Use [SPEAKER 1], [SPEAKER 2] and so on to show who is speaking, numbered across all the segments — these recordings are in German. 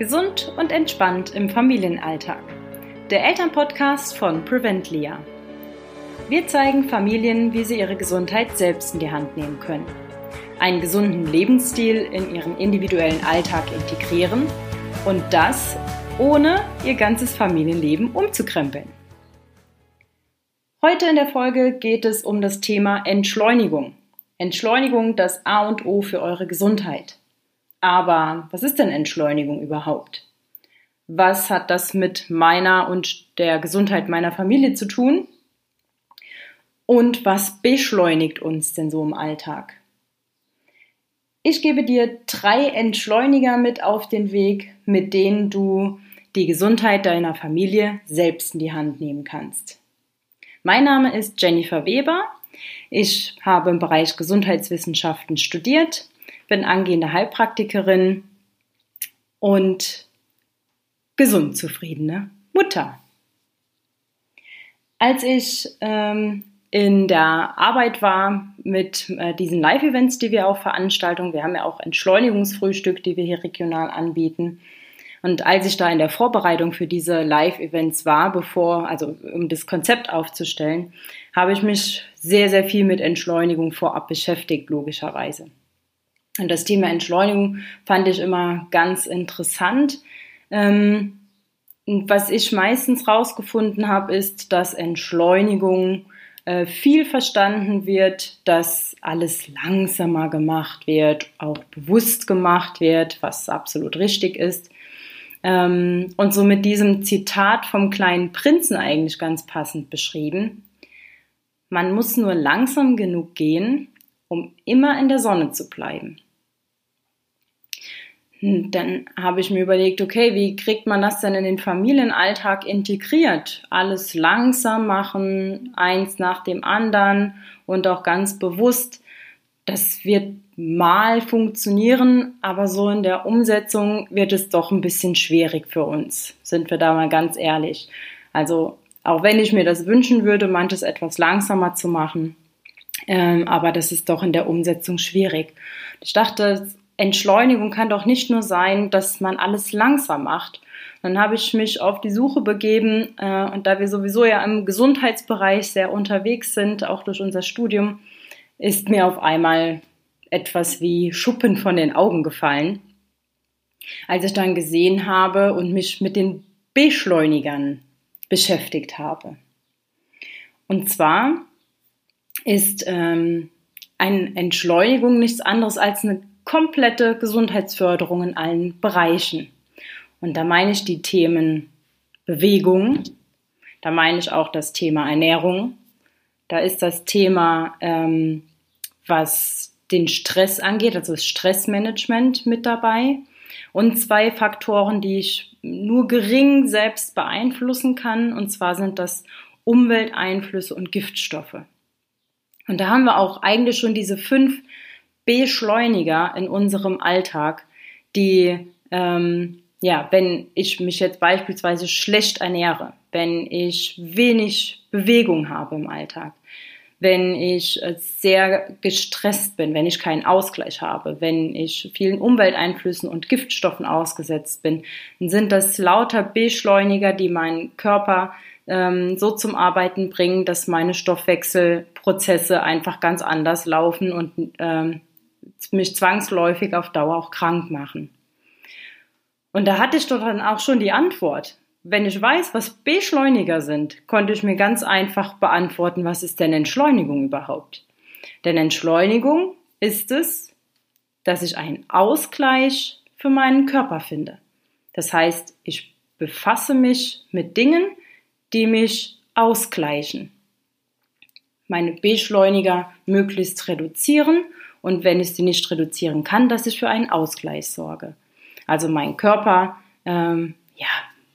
[SPEAKER 1] Gesund und entspannt im Familienalltag. Der Elternpodcast von Preventlia. Wir zeigen Familien, wie sie ihre Gesundheit selbst in die Hand nehmen können. Einen gesunden Lebensstil in ihren individuellen Alltag integrieren und das ohne ihr ganzes Familienleben umzukrempeln. Heute in der Folge geht es um das Thema Entschleunigung. Entschleunigung das A und O für eure Gesundheit. Aber was ist denn Entschleunigung überhaupt? Was hat das mit meiner und der Gesundheit meiner Familie zu tun? Und was beschleunigt uns denn so im Alltag? Ich gebe dir drei Entschleuniger mit auf den Weg, mit denen du die Gesundheit deiner Familie selbst in die Hand nehmen kannst. Mein Name ist Jennifer Weber. Ich habe im Bereich Gesundheitswissenschaften studiert bin angehende Heilpraktikerin und gesund zufriedene Mutter. Als ich ähm, in der Arbeit war mit äh, diesen Live-Events, die wir auch veranstalten, wir haben ja auch Entschleunigungsfrühstück, die wir hier regional anbieten. Und als ich da in der Vorbereitung für diese Live-Events war, bevor, also um das Konzept aufzustellen, habe ich mich sehr, sehr viel mit Entschleunigung vorab beschäftigt, logischerweise. Und das Thema Entschleunigung fand ich immer ganz interessant. Ähm, was ich meistens rausgefunden habe, ist, dass Entschleunigung äh, viel verstanden wird, dass alles langsamer gemacht wird, auch bewusst gemacht wird, was absolut richtig ist. Ähm, und so mit diesem Zitat vom kleinen Prinzen eigentlich ganz passend beschrieben. Man muss nur langsam genug gehen, um immer in der Sonne zu bleiben. Hm, dann habe ich mir überlegt, okay, wie kriegt man das denn in den Familienalltag integriert? Alles langsam machen, eins nach dem anderen und auch ganz bewusst. Das wird mal funktionieren, aber so in der Umsetzung wird es doch ein bisschen schwierig für uns, sind wir da mal ganz ehrlich. Also auch wenn ich mir das wünschen würde, manches etwas langsamer zu machen, ähm, aber das ist doch in der Umsetzung schwierig. Ich dachte, Entschleunigung kann doch nicht nur sein, dass man alles langsam macht. Dann habe ich mich auf die Suche begeben äh, und da wir sowieso ja im Gesundheitsbereich sehr unterwegs sind, auch durch unser Studium, ist mir auf einmal etwas wie Schuppen von den Augen gefallen, als ich dann gesehen habe und mich mit den Beschleunigern beschäftigt habe. Und zwar ist ähm, eine Entschleunigung nichts anderes als eine komplette Gesundheitsförderung in allen Bereichen. Und da meine ich die Themen Bewegung, da meine ich auch das Thema Ernährung, da ist das Thema, ähm, was den Stress angeht, also das Stressmanagement mit dabei. Und zwei Faktoren, die ich nur gering selbst beeinflussen kann, und zwar sind das Umwelteinflüsse und Giftstoffe. Und da haben wir auch eigentlich schon diese fünf Beschleuniger in unserem Alltag, die, ähm, ja, wenn ich mich jetzt beispielsweise schlecht ernähre, wenn ich wenig Bewegung habe im Alltag, wenn ich äh, sehr gestresst bin, wenn ich keinen Ausgleich habe, wenn ich vielen Umwelteinflüssen und Giftstoffen ausgesetzt bin, dann sind das lauter Beschleuniger, die meinen Körper ähm, so zum Arbeiten bringen, dass meine Stoffwechselprozesse einfach ganz anders laufen und ähm, mich zwangsläufig auf Dauer auch krank machen. Und da hatte ich doch dann auch schon die Antwort. Wenn ich weiß, was Beschleuniger sind, konnte ich mir ganz einfach beantworten, was ist denn Entschleunigung überhaupt? Denn Entschleunigung ist es, dass ich einen Ausgleich für meinen Körper finde. Das heißt, ich befasse mich mit Dingen, die mich ausgleichen. Meine Beschleuniger möglichst reduzieren und wenn ich sie nicht reduzieren kann, dass ich für einen Ausgleich sorge. Also mein Körper, ähm, ja,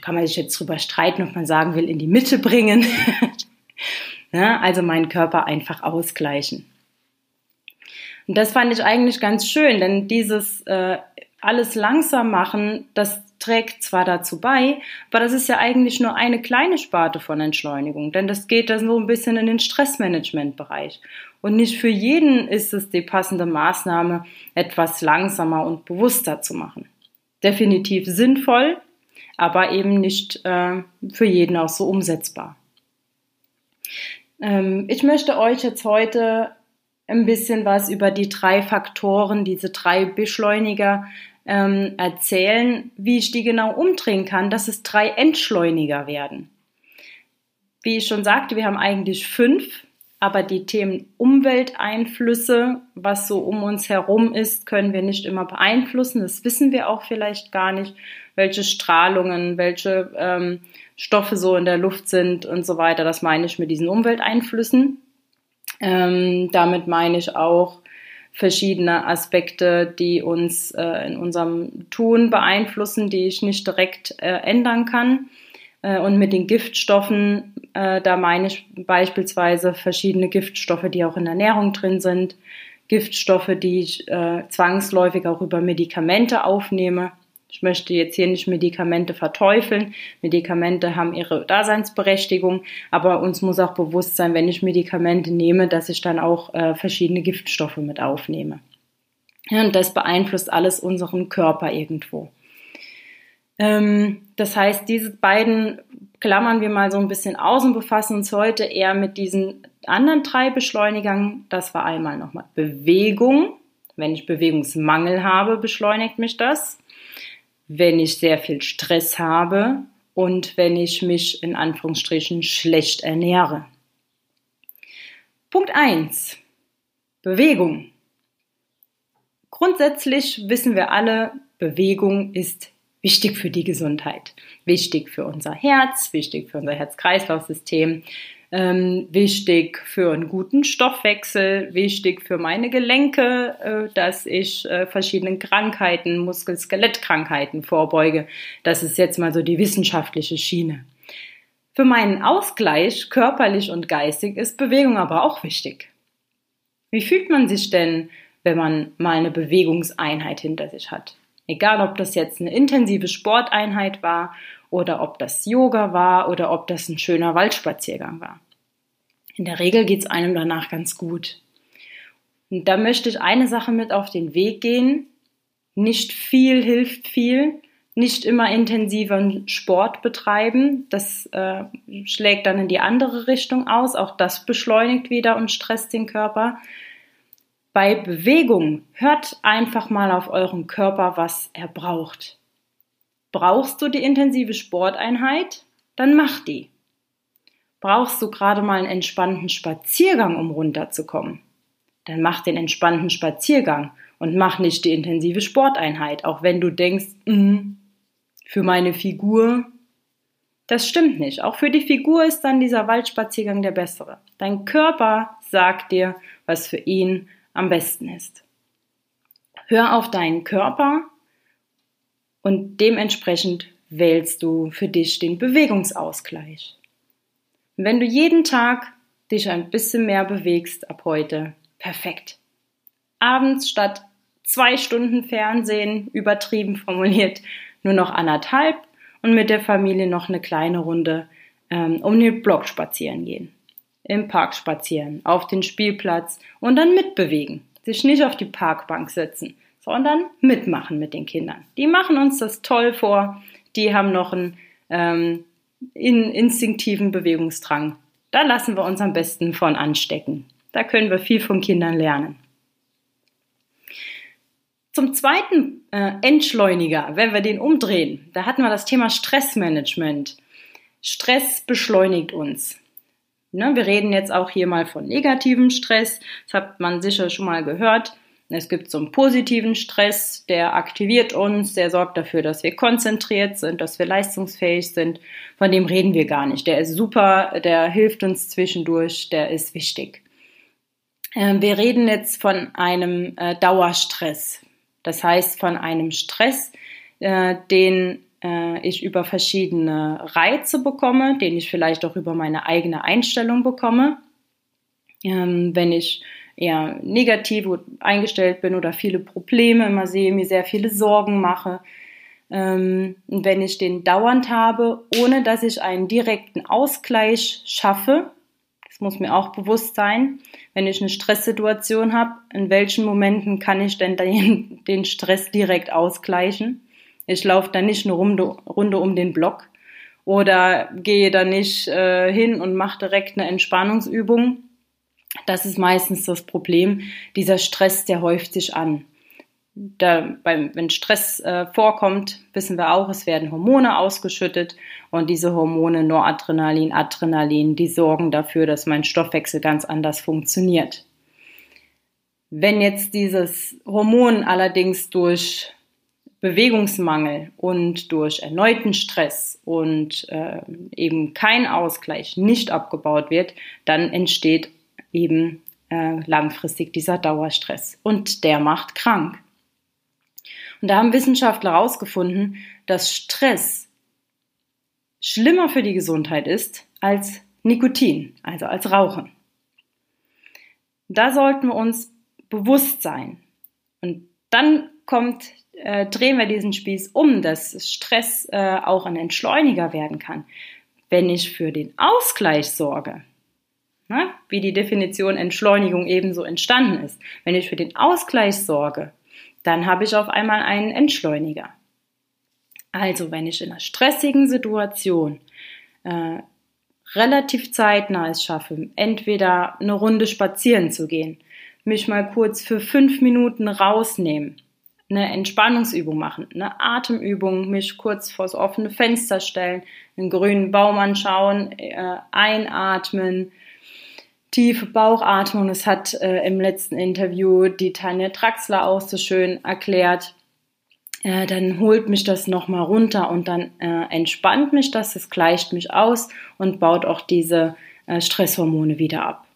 [SPEAKER 1] kann man sich jetzt drüber streiten, ob man sagen will, in die Mitte bringen. ja, also meinen Körper einfach ausgleichen. Und das fand ich eigentlich ganz schön, denn dieses äh, alles langsam machen, das trägt zwar dazu bei, aber das ist ja eigentlich nur eine kleine Sparte von Entschleunigung, denn das geht dann so ein bisschen in den Stressmanagement-Bereich. Und nicht für jeden ist es die passende Maßnahme, etwas langsamer und bewusster zu machen. definitiv sinnvoll, aber eben nicht äh, für jeden auch so umsetzbar. Ähm, ich möchte euch jetzt heute ein bisschen was über die drei Faktoren, diese drei Beschleuniger ähm, erzählen, wie ich die genau umdrehen kann, dass es drei Entschleuniger werden. Wie ich schon sagte, wir haben eigentlich fünf, aber die Themen Umwelteinflüsse, was so um uns herum ist, können wir nicht immer beeinflussen. Das wissen wir auch vielleicht gar nicht, welche Strahlungen, welche ähm, Stoffe so in der Luft sind und so weiter. Das meine ich mit diesen Umwelteinflüssen. Ähm, damit meine ich auch verschiedene Aspekte, die uns äh, in unserem Tun beeinflussen, die ich nicht direkt äh, ändern kann. Äh, und mit den Giftstoffen, äh, da meine ich beispielsweise verschiedene Giftstoffe, die auch in der Ernährung drin sind, Giftstoffe, die ich äh, zwangsläufig auch über Medikamente aufnehme. Ich möchte jetzt hier nicht Medikamente verteufeln. Medikamente haben ihre Daseinsberechtigung, aber uns muss auch bewusst sein, wenn ich Medikamente nehme, dass ich dann auch äh, verschiedene Giftstoffe mit aufnehme. Ja, und das beeinflusst alles unseren Körper irgendwo. Ähm, das heißt, diese beiden klammern wir mal so ein bisschen aus und befassen uns heute eher mit diesen anderen drei Beschleunigern. Das war einmal nochmal Bewegung. Wenn ich Bewegungsmangel habe, beschleunigt mich das wenn ich sehr viel Stress habe und wenn ich mich in Anführungsstrichen schlecht ernähre. Punkt 1. Bewegung. Grundsätzlich wissen wir alle, Bewegung ist wichtig für die Gesundheit, wichtig für unser Herz, wichtig für unser Herz-Kreislauf-System, ähm, wichtig für einen guten Stoffwechsel, wichtig für meine Gelenke, äh, dass ich äh, verschiedenen Krankheiten, Muskel-Skelettkrankheiten vorbeuge. Das ist jetzt mal so die wissenschaftliche Schiene. Für meinen Ausgleich, körperlich und geistig, ist Bewegung aber auch wichtig. Wie fühlt man sich denn, wenn man mal eine Bewegungseinheit hinter sich hat? Egal, ob das jetzt eine intensive Sporteinheit war oder ob das Yoga war oder ob das ein schöner Waldspaziergang war. In der Regel geht es einem danach ganz gut. Und da möchte ich eine Sache mit auf den Weg gehen. Nicht viel hilft viel. Nicht immer intensiven Sport betreiben. Das äh, schlägt dann in die andere Richtung aus. Auch das beschleunigt wieder und stresst den Körper. Bei Bewegung hört einfach mal auf euren Körper, was er braucht. Brauchst du die intensive Sporteinheit? Dann mach die. Brauchst du gerade mal einen entspannten Spaziergang, um runterzukommen? Dann mach den entspannten Spaziergang und mach nicht die intensive Sporteinheit, auch wenn du denkst, mm, für meine Figur. Das stimmt nicht. Auch für die Figur ist dann dieser Waldspaziergang der bessere. Dein Körper sagt dir, was für ihn am besten ist. Hör auf deinen Körper und dementsprechend wählst du für dich den Bewegungsausgleich. Wenn du jeden Tag dich ein bisschen mehr bewegst ab heute, perfekt. Abends statt zwei Stunden Fernsehen, übertrieben formuliert, nur noch anderthalb und mit der Familie noch eine kleine Runde ähm, um den Block spazieren gehen. Im Park spazieren, auf den Spielplatz und dann mitbewegen. Sich nicht auf die Parkbank setzen, sondern mitmachen mit den Kindern. Die machen uns das toll vor. Die haben noch einen ähm, instinktiven Bewegungsdrang. Da lassen wir uns am besten von anstecken. Da können wir viel von Kindern lernen. Zum zweiten äh, Entschleuniger, wenn wir den umdrehen, da hatten wir das Thema Stressmanagement. Stress beschleunigt uns. Ne, wir reden jetzt auch hier mal von negativem Stress. Das hat man sicher schon mal gehört. Es gibt so einen positiven Stress, der aktiviert uns, der sorgt dafür, dass wir konzentriert sind, dass wir leistungsfähig sind. Von dem reden wir gar nicht. Der ist super, der hilft uns zwischendurch, der ist wichtig. Ähm, wir reden jetzt von einem äh, Dauerstress. Das heißt von einem Stress, äh, den äh, ich über verschiedene Reize bekomme, den ich vielleicht auch über meine eigene Einstellung bekomme. Ähm, wenn ich eher negativ eingestellt bin oder viele Probleme immer sehe, mir sehr viele Sorgen mache. Ähm, wenn ich den dauernd habe, ohne dass ich einen direkten Ausgleich schaffe, das muss mir auch bewusst sein, wenn ich eine Stresssituation habe, in welchen Momenten kann ich denn den, den Stress direkt ausgleichen? Ich laufe da nicht eine Runde, Runde um den Block oder gehe da nicht äh, hin und mache direkt eine Entspannungsübung. Das ist meistens das Problem. Dieser Stress, der häuft sich an. Da, beim, wenn Stress äh, vorkommt, wissen wir auch, es werden Hormone ausgeschüttet und diese Hormone Noradrenalin, Adrenalin, die sorgen dafür, dass mein Stoffwechsel ganz anders funktioniert. Wenn jetzt dieses Hormon allerdings durch Bewegungsmangel und durch erneuten Stress und äh, eben kein Ausgleich nicht abgebaut wird, dann entsteht eben äh, langfristig dieser Dauerstress und der macht krank. Und da haben Wissenschaftler herausgefunden, dass Stress schlimmer für die Gesundheit ist als Nikotin, also als Rauchen. Da sollten wir uns bewusst sein. Und dann kommt, äh, drehen wir diesen Spieß um, dass Stress äh, auch ein Entschleuniger werden kann. Wenn ich für den Ausgleich sorge, ne, wie die Definition Entschleunigung ebenso entstanden ist, wenn ich für den Ausgleich sorge, dann habe ich auf einmal einen Entschleuniger. Also wenn ich in einer stressigen Situation äh, relativ zeitnah es schaffe, entweder eine Runde spazieren zu gehen, mich mal kurz für fünf Minuten rausnehmen, eine Entspannungsübung machen, eine Atemübung, mich kurz vors offene Fenster stellen, einen grünen Baum anschauen, äh, einatmen, tiefe Bauchatmung. Das hat äh, im letzten Interview die Tanja Traxler auch so schön erklärt. Äh, dann holt mich das nochmal runter und dann äh, entspannt mich das, es gleicht mich aus und baut auch diese äh, Stresshormone wieder ab.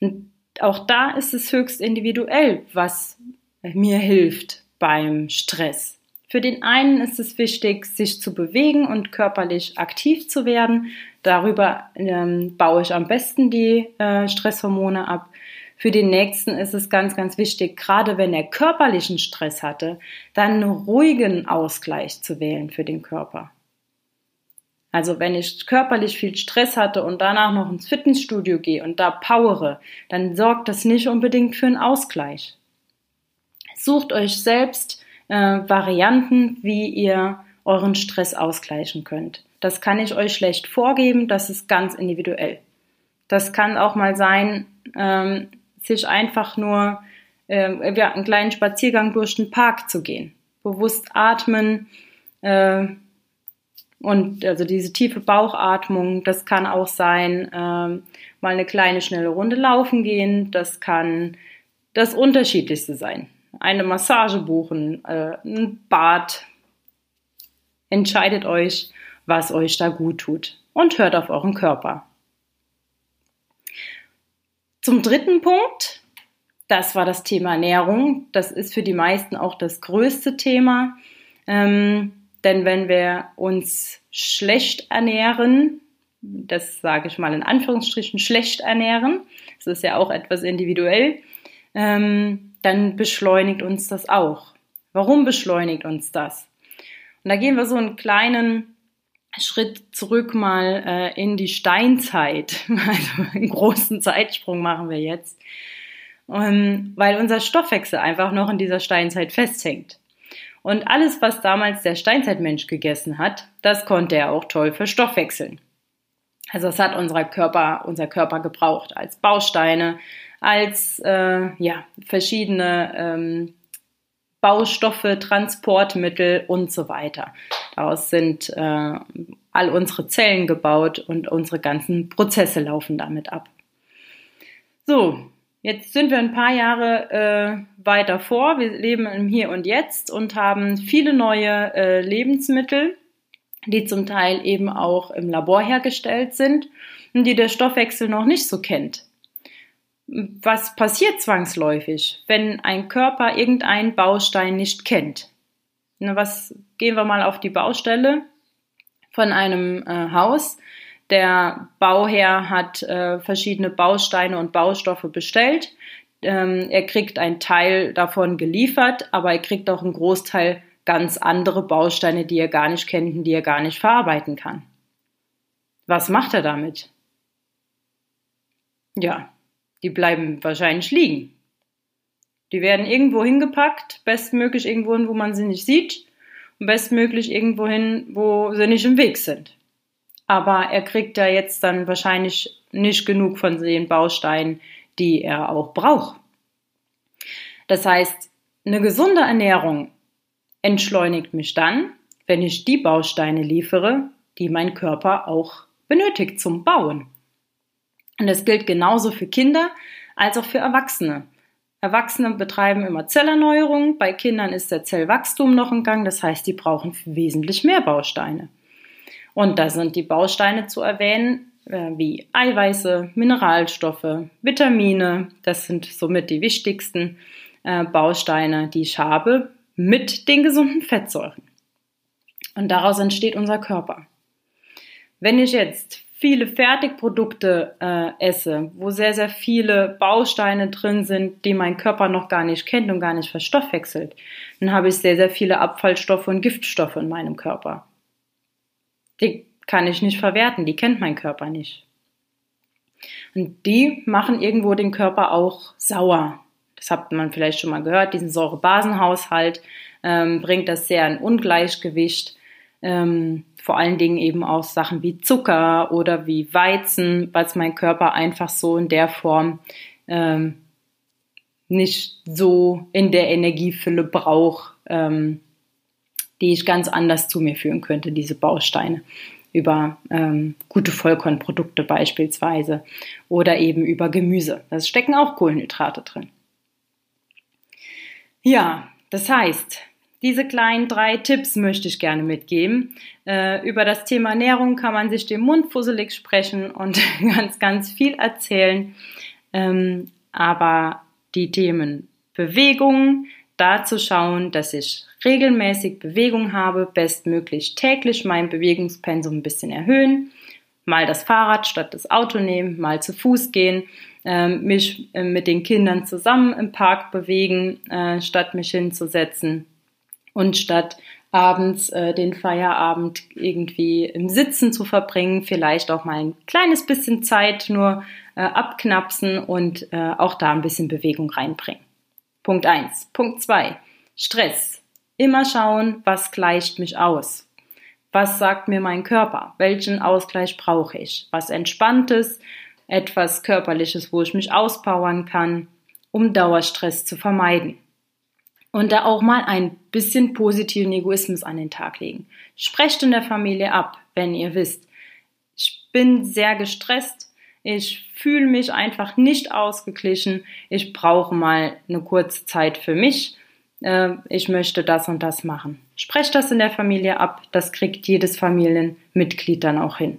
[SPEAKER 1] Und auch da ist es höchst individuell, was mir hilft beim Stress. Für den einen ist es wichtig, sich zu bewegen und körperlich aktiv zu werden. Darüber ähm, baue ich am besten die äh, Stresshormone ab. Für den nächsten ist es ganz, ganz wichtig, gerade wenn er körperlichen Stress hatte, dann einen ruhigen Ausgleich zu wählen für den Körper. Also wenn ich körperlich viel Stress hatte und danach noch ins Fitnessstudio gehe und da powere, dann sorgt das nicht unbedingt für einen Ausgleich. Sucht euch selbst äh, Varianten, wie ihr euren Stress ausgleichen könnt. Das kann ich euch schlecht vorgeben, das ist ganz individuell. Das kann auch mal sein, ähm, sich einfach nur äh, ja, einen kleinen Spaziergang durch den Park zu gehen. Bewusst atmen äh, und also diese tiefe Bauchatmung, das kann auch sein, äh, mal eine kleine schnelle Runde laufen gehen. Das kann das Unterschiedlichste sein. Eine Massage buchen, äh, ein Bad. Entscheidet euch, was euch da gut tut und hört auf euren Körper. Zum dritten Punkt, das war das Thema Ernährung. Das ist für die meisten auch das größte Thema. Ähm, denn wenn wir uns schlecht ernähren, das sage ich mal in Anführungsstrichen schlecht ernähren, das ist ja auch etwas individuell, ähm, dann beschleunigt uns das auch. Warum beschleunigt uns das? Und da gehen wir so einen kleinen Schritt zurück mal äh, in die Steinzeit. Also einen großen Zeitsprung machen wir jetzt. Ähm, weil unser Stoffwechsel einfach noch in dieser Steinzeit festhängt. Und alles, was damals der Steinzeitmensch gegessen hat, das konnte er auch toll verstoffwechseln. Also das hat unser Körper, unser Körper gebraucht als Bausteine, als äh, ja, verschiedene ähm, Baustoffe, Transportmittel und so weiter. Daraus sind äh, all unsere Zellen gebaut und unsere ganzen Prozesse laufen damit ab. So, jetzt sind wir ein paar Jahre äh, weiter vor. Wir leben im Hier und Jetzt und haben viele neue äh, Lebensmittel, die zum Teil eben auch im Labor hergestellt sind und die der Stoffwechsel noch nicht so kennt was passiert zwangsläufig, wenn ein Körper irgendeinen Baustein nicht kennt? Na, was gehen wir mal auf die Baustelle von einem äh, Haus? Der Bauherr hat äh, verschiedene Bausteine und Baustoffe bestellt. Ähm, er kriegt einen Teil davon geliefert, aber er kriegt auch einen Großteil ganz andere Bausteine, die er gar nicht kennt und die er gar nicht verarbeiten kann. Was macht er damit? Ja, die bleiben wahrscheinlich liegen. Die werden irgendwo hingepackt, bestmöglich irgendwo hin, wo man sie nicht sieht. bestmöglich irgendwo hin, wo sie nicht im Weg sind. Aber er kriegt ja jetzt dann wahrscheinlich nicht genug von den Bausteinen, die er auch braucht. Das heißt, eine gesunde Ernährung entschleunigt mich dann, wenn ich die Bausteine liefere, die mein Körper auch benötigt zum Bauen. Und das gilt genauso für Kinder als auch für Erwachsene. Erwachsene betreiben immer Zellerneuerung, bei Kindern ist der Zellwachstum noch im Gang, das heißt, die brauchen wesentlich mehr Bausteine. Und da sind die Bausteine zu erwähnen, äh, wie Eiweiße, Mineralstoffe, Vitamine, das sind somit die wichtigsten äh, Bausteine, die ich habe, mit den gesunden Fettsäuren. Und daraus entsteht unser Körper. Wenn ich jetzt viele Fertigprodukte äh, esse, wo sehr, sehr viele Bausteine drin sind, die mein Körper noch gar nicht kennt und gar nicht verstoffwechselt, dann habe ich sehr, sehr viele Abfallstoffe und Giftstoffe in meinem Körper. Die kann ich nicht verwerten, die kennt mein Körper nicht. Und die machen irgendwo den Körper auch sauer. Das hat man vielleicht schon mal gehört, diesen Säurebasenhaushalt ähm, bringt das sehr in Ungleichgewicht ähm, vor allen Dingen eben auch Sachen wie Zucker oder wie Weizen, was mein Körper einfach so in der Form ähm, nicht so in der Energiefülle braucht, ähm, die ich ganz anders zu mir führen könnte, diese Bausteine über ähm, gute Vollkornprodukte beispielsweise oder eben über Gemüse. Da stecken auch Kohlenhydrate drin. Ja, das heißt, diese kleinen drei Tipps möchte ich gerne mitgeben. Äh, über das Thema Ernährung kann man sich den Mund fusselig sprechen und ganz, ganz viel erzählen. Ähm, aber die Themen Bewegung, da zu schauen, dass ich regelmäßig Bewegung habe, bestmöglich täglich mein Bewegungspensum ein bisschen erhöhen, mal das Fahrrad statt das Auto nehmen, mal zu Fuß gehen, äh, mich äh, mit den Kindern zusammen im Park bewegen, äh, statt mich hinzusetzen und statt abends äh, den Feierabend irgendwie im Sitzen zu verbringen, vielleicht auch mal ein kleines bisschen Zeit nur äh, abknapsen und äh, auch da ein bisschen Bewegung reinbringen. Punkt eins. Punkt zwei. Stress. Immer schauen, was gleicht mich aus. Was sagt mir mein Körper? Welchen Ausgleich brauche ich? Was Entspanntes, etwas Körperliches, wo ich mich auspowern kann, um Dauerstress zu vermeiden und da auch mal ein bisschen positiven Egoismus an den Tag legen. Sprecht in der Familie ab, wenn ihr wisst, ich bin sehr gestresst, ich fühle mich einfach nicht ausgeglichen, ich brauche mal eine kurze Zeit für mich, äh, ich möchte das und das machen. Sprecht das in der Familie ab, das kriegt jedes Familienmitglied dann auch hin.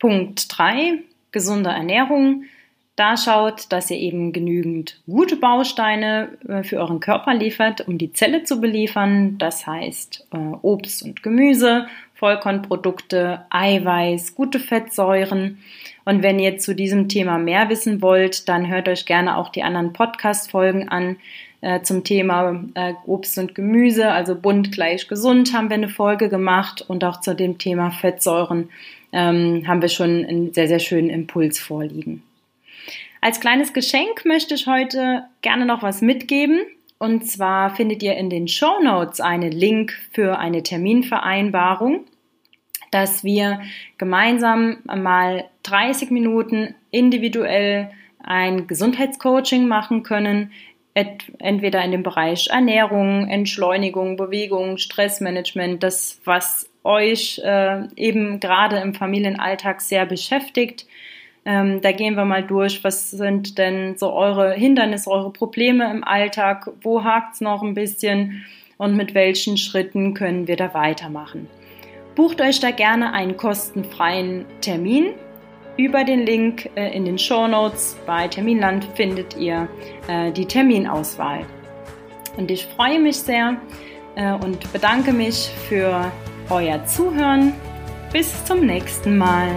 [SPEAKER 1] Punkt 3, gesunde Ernährung da schaut, dass ihr eben genügend gute Bausteine äh, für euren Körper liefert, um die Zelle zu beliefern. Das heißt äh, Obst und Gemüse, Vollkornprodukte, Eiweiß, gute Fettsäuren. Und wenn ihr zu diesem Thema mehr wissen wollt, dann hört euch gerne auch die anderen Podcast-Folgen an äh, zum Thema Obst und Gemüse, also bunt gleich gesund haben wir eine Folge gemacht und auch zu dem Thema Fettsäuren ähm, haben wir schon einen sehr, sehr schönen Impuls vorliegen. Als kleines Geschenk möchte ich heute gerne noch was mitgeben. Und zwar findet ihr in den Show Notes einen Link für eine Terminvereinbarung, dass wir gemeinsam mal 30 Minuten individuell ein Gesundheitscoaching machen können, entweder in dem Bereich Ernährung, Entschleunigung, Bewegung, Stressmanagement, das, was euch äh, eben gerade im Familienalltag sehr beschäftigt. Ähm, da gehen wir mal durch, was sind denn so eure Hindernisse, eure Probleme im Alltag, wo hakt's noch ein bisschen und mit welchen Schritten können wir da weitermachen. Bucht euch da gerne einen kostenfreien Termin. Über den Link äh, in den Show Notes bei Terminland findet ihr äh, die Terminauswahl. Und ich freue mich sehr äh, und bedanke mich für euer Zuhören. Bis zum nächsten Mal.